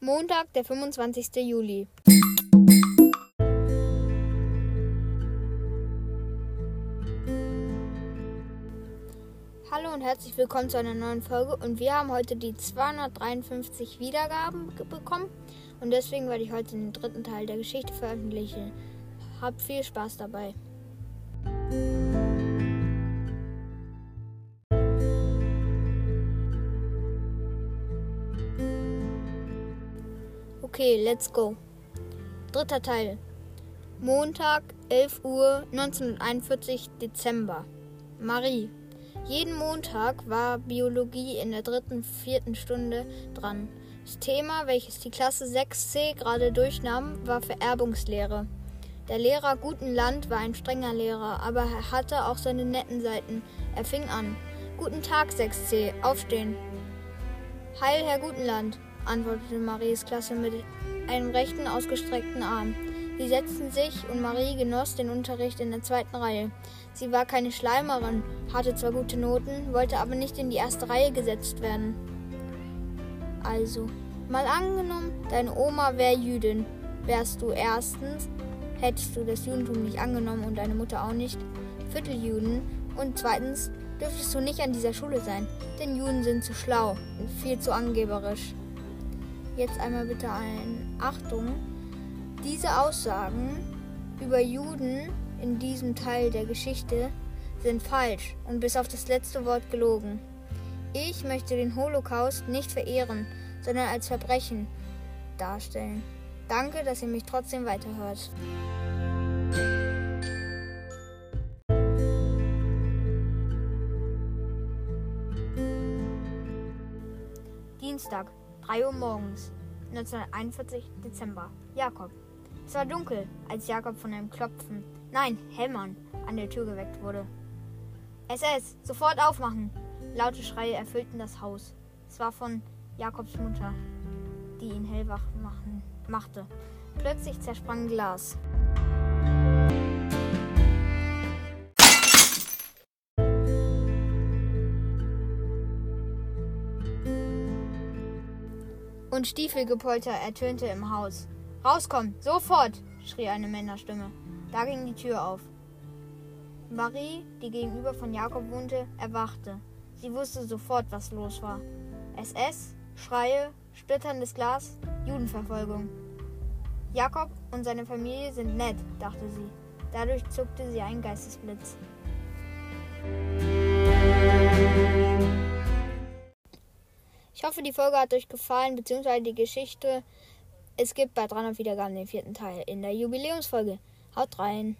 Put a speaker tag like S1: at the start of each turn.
S1: Montag, der 25. Juli. Hallo und herzlich willkommen zu einer neuen Folge und wir haben heute die 253 Wiedergaben bekommen und deswegen werde ich heute den dritten Teil der Geschichte veröffentlichen. Habt viel Spaß dabei. Okay, let's go. Dritter Teil. Montag, 11 Uhr, 1941, Dezember. Marie. Jeden Montag war Biologie in der dritten, vierten Stunde dran. Das Thema, welches die Klasse 6c gerade durchnahm, war Vererbungslehre. Der Lehrer Gutenland war ein strenger Lehrer, aber er hatte auch seine netten Seiten. Er fing an. Guten Tag, 6c, aufstehen. Heil, Herr Gutenland antwortete Maries Klasse mit einem rechten ausgestreckten Arm. Sie setzten sich und Marie genoss den Unterricht in der zweiten Reihe. Sie war keine Schleimerin, hatte zwar gute Noten, wollte aber nicht in die erste Reihe gesetzt werden. Also, mal angenommen, deine Oma wäre Jüdin. Wärst du erstens, hättest du das Judentum nicht angenommen und deine Mutter auch nicht, Vierteljuden. Und zweitens, dürftest du nicht an dieser Schule sein, denn Juden sind zu schlau und viel zu angeberisch. Jetzt einmal bitte ein Achtung. Diese Aussagen über Juden in diesem Teil der Geschichte sind falsch und bis auf das letzte Wort gelogen. Ich möchte den Holocaust nicht verehren, sondern als Verbrechen darstellen. Danke, dass ihr mich trotzdem weiterhört. Dienstag, 3 Uhr morgens, 1941 Dezember. Jakob. Es war dunkel, als Jakob von einem Klopfen, nein, Hämmern, an der Tür geweckt wurde. SS, sofort aufmachen! Laute Schreie erfüllten das Haus. Es war von Jakobs Mutter, die ihn hellwach machen, machte. Plötzlich zersprang Glas. Und Stiefelgepolter ertönte im Haus. Rauskommen, sofort! schrie eine Männerstimme. Da ging die Tür auf. Marie, die gegenüber von Jakob wohnte, erwachte. Sie wusste sofort, was los war. SS, Schreie, splitterndes Glas, Judenverfolgung. Jakob und seine Familie sind nett, dachte sie. Dadurch zuckte sie einen Geistesblitz. Ich hoffe, die Folge hat euch gefallen, beziehungsweise die Geschichte. Es gibt bei 300 Wiedergaben den vierten Teil in der Jubiläumsfolge. Haut rein!